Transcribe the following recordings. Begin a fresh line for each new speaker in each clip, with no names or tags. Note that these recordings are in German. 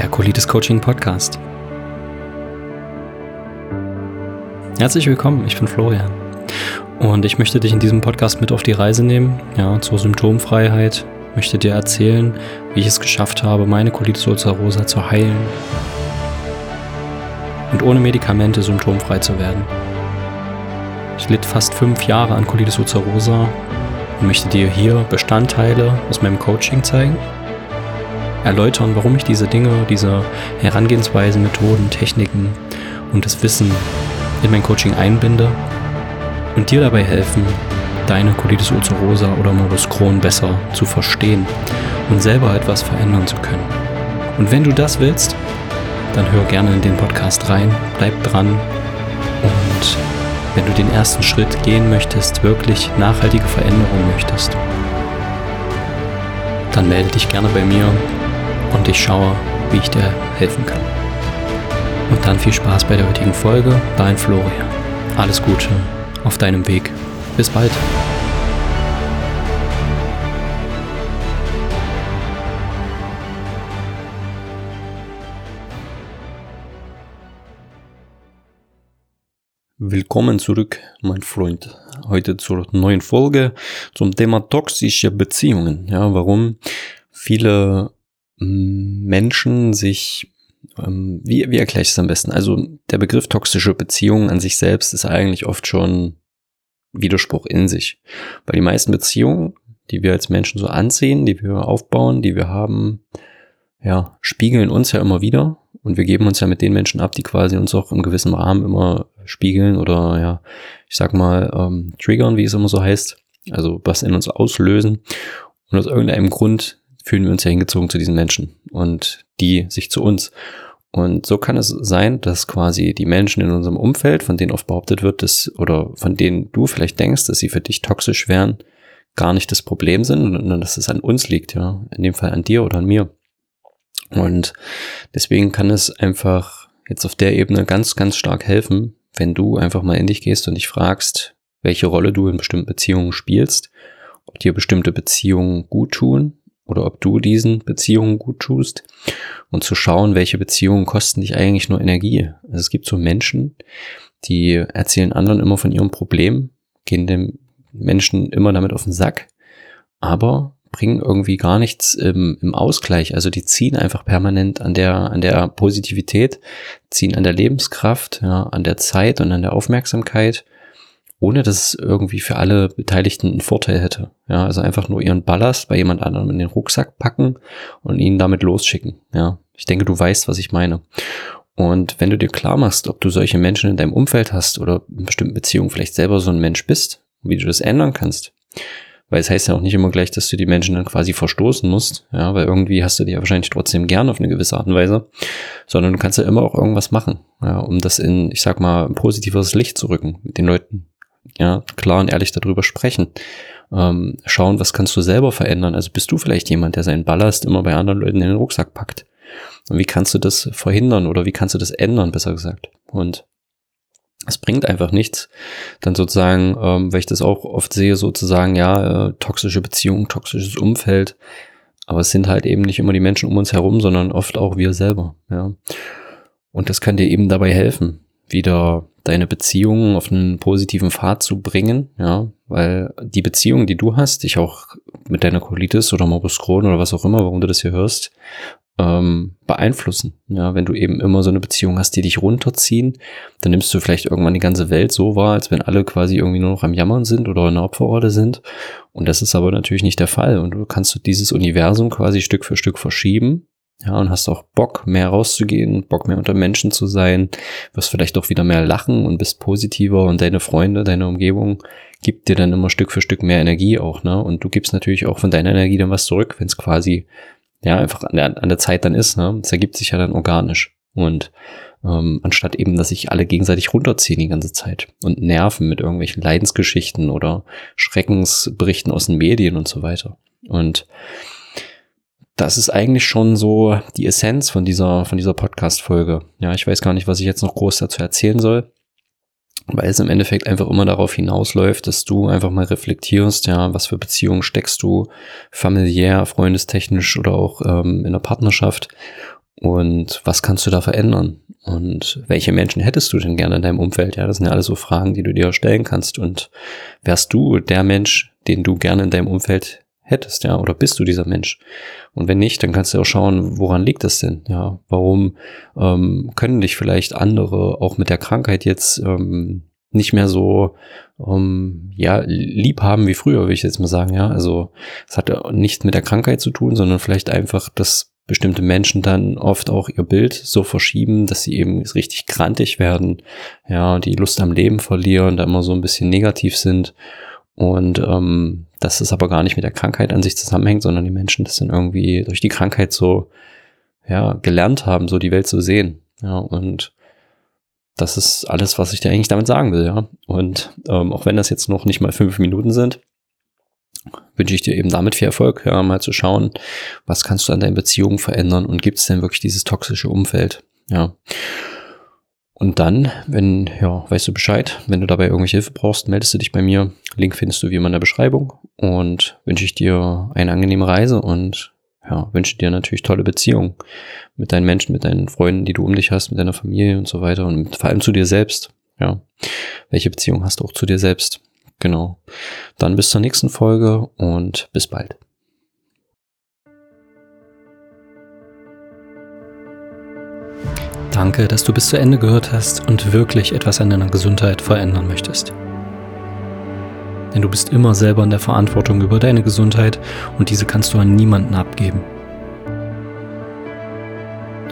der Colitis Coaching Podcast. Herzlich willkommen, ich bin Florian und ich möchte dich in diesem Podcast mit auf die Reise nehmen, ja, zur Symptomfreiheit, möchte dir erzählen, wie ich es geschafft habe, meine Colitis ulcerosa zu heilen und ohne Medikamente symptomfrei zu werden. Ich litt fast fünf Jahre an Colitis ulcerosa und möchte dir hier Bestandteile aus meinem Coaching zeigen erläutern, warum ich diese Dinge, diese Herangehensweisen, Methoden, Techniken und das Wissen in mein Coaching einbinde und dir dabei helfen, deine Colitis ulcerosa oder Morbus Crohn besser zu verstehen und selber etwas verändern zu können. Und wenn du das willst, dann hör gerne in den Podcast rein, bleib dran und wenn du den ersten Schritt gehen möchtest, wirklich nachhaltige Veränderungen möchtest, dann melde dich gerne bei mir und ich schaue, wie ich dir helfen kann. Und dann viel Spaß bei der heutigen Folge, dein Florian. Alles Gute auf deinem Weg. Bis bald.
Willkommen zurück, mein Freund. Heute zur neuen Folge zum Thema toxische Beziehungen. Ja, warum viele Menschen sich, ähm, wie, wie erkläre ich es am besten? Also der Begriff toxische Beziehungen an sich selbst ist eigentlich oft schon Widerspruch in sich. Weil die meisten Beziehungen, die wir als Menschen so ansehen, die wir aufbauen, die wir haben, ja, spiegeln uns ja immer wieder und wir geben uns ja mit den Menschen ab, die quasi uns auch im gewissen Rahmen immer spiegeln oder ja, ich sag mal, ähm, triggern, wie es immer so heißt. Also was in uns auslösen. Und aus irgendeinem Grund fühlen wir uns ja hingezogen zu diesen Menschen und die sich zu uns. Und so kann es sein, dass quasi die Menschen in unserem Umfeld, von denen oft behauptet wird, dass, oder von denen du vielleicht denkst, dass sie für dich toxisch wären, gar nicht das Problem sind, sondern dass es an uns liegt, ja. In dem Fall an dir oder an mir. Und deswegen kann es einfach jetzt auf der Ebene ganz, ganz stark helfen, wenn du einfach mal in dich gehst und dich fragst, welche Rolle du in bestimmten Beziehungen spielst, ob dir bestimmte Beziehungen gut tun oder ob du diesen Beziehungen gut tust und zu schauen, welche Beziehungen kosten dich eigentlich nur Energie. Also es gibt so Menschen, die erzählen anderen immer von ihrem Problem, gehen dem Menschen immer damit auf den Sack, aber bringen irgendwie gar nichts im, im Ausgleich. Also die ziehen einfach permanent an der, an der Positivität, ziehen an der Lebenskraft, ja, an der Zeit und an der Aufmerksamkeit ohne dass es irgendwie für alle Beteiligten einen Vorteil hätte. Ja, also einfach nur ihren Ballast bei jemand anderem in den Rucksack packen und ihn damit losschicken. Ja, ich denke, du weißt, was ich meine. Und wenn du dir klar machst, ob du solche Menschen in deinem Umfeld hast oder in bestimmten Beziehungen vielleicht selber so ein Mensch bist, wie du das ändern kannst, weil es heißt ja auch nicht immer gleich, dass du die Menschen dann quasi verstoßen musst, ja, weil irgendwie hast du die ja wahrscheinlich trotzdem gern auf eine gewisse Art und Weise, sondern du kannst ja immer auch irgendwas machen, ja, um das in, ich sag mal, ein positiveres Licht zu rücken mit den Leuten, ja, klar und ehrlich darüber sprechen. Ähm, schauen, was kannst du selber verändern? Also bist du vielleicht jemand, der seinen Ballast immer bei anderen Leuten in den Rucksack packt? Und wie kannst du das verhindern oder wie kannst du das ändern, besser gesagt? Und es bringt einfach nichts, dann sozusagen, ähm, weil ich das auch oft sehe, sozusagen, ja, äh, toxische Beziehung, toxisches Umfeld. Aber es sind halt eben nicht immer die Menschen um uns herum, sondern oft auch wir selber, ja. Und das kann dir eben dabei helfen, wieder deine Beziehungen auf einen positiven Pfad zu bringen, ja, weil die Beziehung, die du hast, dich auch mit deiner Colitis oder Morbus Crohn oder was auch immer, warum du das hier hörst, ähm, beeinflussen. Ja, wenn du eben immer so eine Beziehung hast, die dich runterziehen, dann nimmst du vielleicht irgendwann die ganze Welt so wahr, als wenn alle quasi irgendwie nur noch am Jammern sind oder in der Opferorde sind. Und das ist aber natürlich nicht der Fall. Und du kannst dieses Universum quasi Stück für Stück verschieben ja, und hast auch Bock, mehr rauszugehen, Bock mehr unter Menschen zu sein, wirst vielleicht auch wieder mehr lachen und bist positiver und deine Freunde, deine Umgebung gibt dir dann immer Stück für Stück mehr Energie auch, ne? Und du gibst natürlich auch von deiner Energie dann was zurück, wenn es quasi, ja, einfach an der, an der Zeit dann ist, ne? Es ergibt sich ja dann organisch. Und ähm, anstatt eben, dass sich alle gegenseitig runterziehen die ganze Zeit und nerven mit irgendwelchen Leidensgeschichten oder Schreckensberichten aus den Medien und so weiter. Und das ist eigentlich schon so die Essenz von dieser, von dieser Podcast-Folge. Ja, ich weiß gar nicht, was ich jetzt noch groß dazu erzählen soll, weil es im Endeffekt einfach immer darauf hinausläuft, dass du einfach mal reflektierst, ja, was für Beziehungen steckst du familiär, freundestechnisch oder auch ähm, in der Partnerschaft Und was kannst du da verändern? Und welche Menschen hättest du denn gerne in deinem Umfeld? Ja, das sind ja alles so Fragen, die du dir stellen kannst. Und wärst du der Mensch, den du gerne in deinem Umfeld hättest, ja, oder bist du dieser Mensch? Und wenn nicht, dann kannst du auch schauen, woran liegt das denn? Ja, warum ähm, können dich vielleicht andere auch mit der Krankheit jetzt ähm, nicht mehr so ähm, ja lieb haben wie früher, würde ich jetzt mal sagen, ja. Also es hat nichts mit der Krankheit zu tun, sondern vielleicht einfach, dass bestimmte Menschen dann oft auch ihr Bild so verschieben, dass sie eben richtig krantig werden, ja, die Lust am Leben verlieren, da immer so ein bisschen negativ sind und ähm, dass es aber gar nicht mit der Krankheit an sich zusammenhängt, sondern die Menschen das dann irgendwie durch die Krankheit so ja gelernt haben, so die Welt zu sehen, ja und das ist alles, was ich dir eigentlich damit sagen will, ja. Und ähm, auch wenn das jetzt noch nicht mal fünf Minuten sind, wünsche ich dir eben damit viel Erfolg, ja, mal zu schauen, was kannst du an deinen Beziehungen verändern und gibt es denn wirklich dieses toxische Umfeld, ja. Und dann, wenn, ja, weißt du Bescheid, wenn du dabei irgendwelche Hilfe brauchst, meldest du dich bei mir. Link findest du wie immer in der Beschreibung und wünsche ich dir eine angenehme Reise und ja, wünsche dir natürlich tolle Beziehungen mit deinen Menschen, mit deinen Freunden, die du um dich hast, mit deiner Familie und so weiter und vor allem zu dir selbst. Ja, welche Beziehung hast du auch zu dir selbst? Genau. Dann bis zur nächsten Folge und bis bald.
Danke, dass du bis zu Ende gehört hast und wirklich etwas an deiner Gesundheit verändern möchtest. Denn du bist immer selber in der Verantwortung über deine Gesundheit und diese kannst du an niemanden abgeben.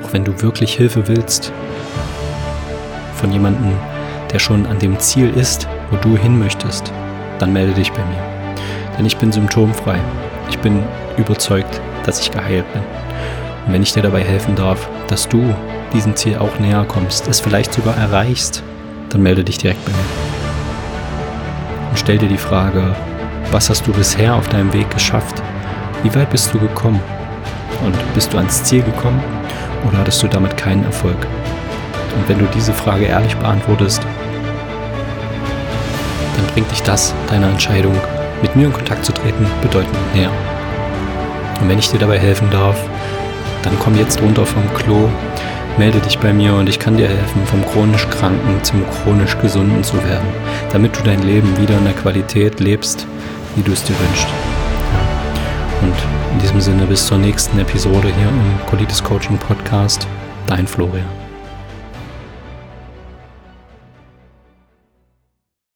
Auch wenn du wirklich Hilfe willst, von jemandem, der schon an dem Ziel ist, wo du hin möchtest, dann melde dich bei mir. Denn ich bin symptomfrei. Ich bin überzeugt, dass ich geheilt bin. Und wenn ich dir dabei helfen darf, dass du diesem Ziel auch näher kommst, es vielleicht sogar erreichst, dann melde dich direkt bei mir. Und stell dir die Frage, was hast du bisher auf deinem Weg geschafft? Wie weit bist du gekommen? Und bist du ans Ziel gekommen oder hattest du damit keinen Erfolg? Und wenn du diese Frage ehrlich beantwortest, dann bringt dich das, deine Entscheidung, mit mir in Kontakt zu treten, bedeutend näher. Und wenn ich dir dabei helfen darf, dann komm jetzt runter vom Klo, melde dich bei mir und ich kann dir helfen, vom chronisch Kranken zum chronisch Gesunden zu werden, damit du dein Leben wieder in der Qualität lebst, wie du es dir wünschst. Und in diesem Sinne bis zur nächsten Episode hier im Colitis Coaching Podcast. Dein Florian.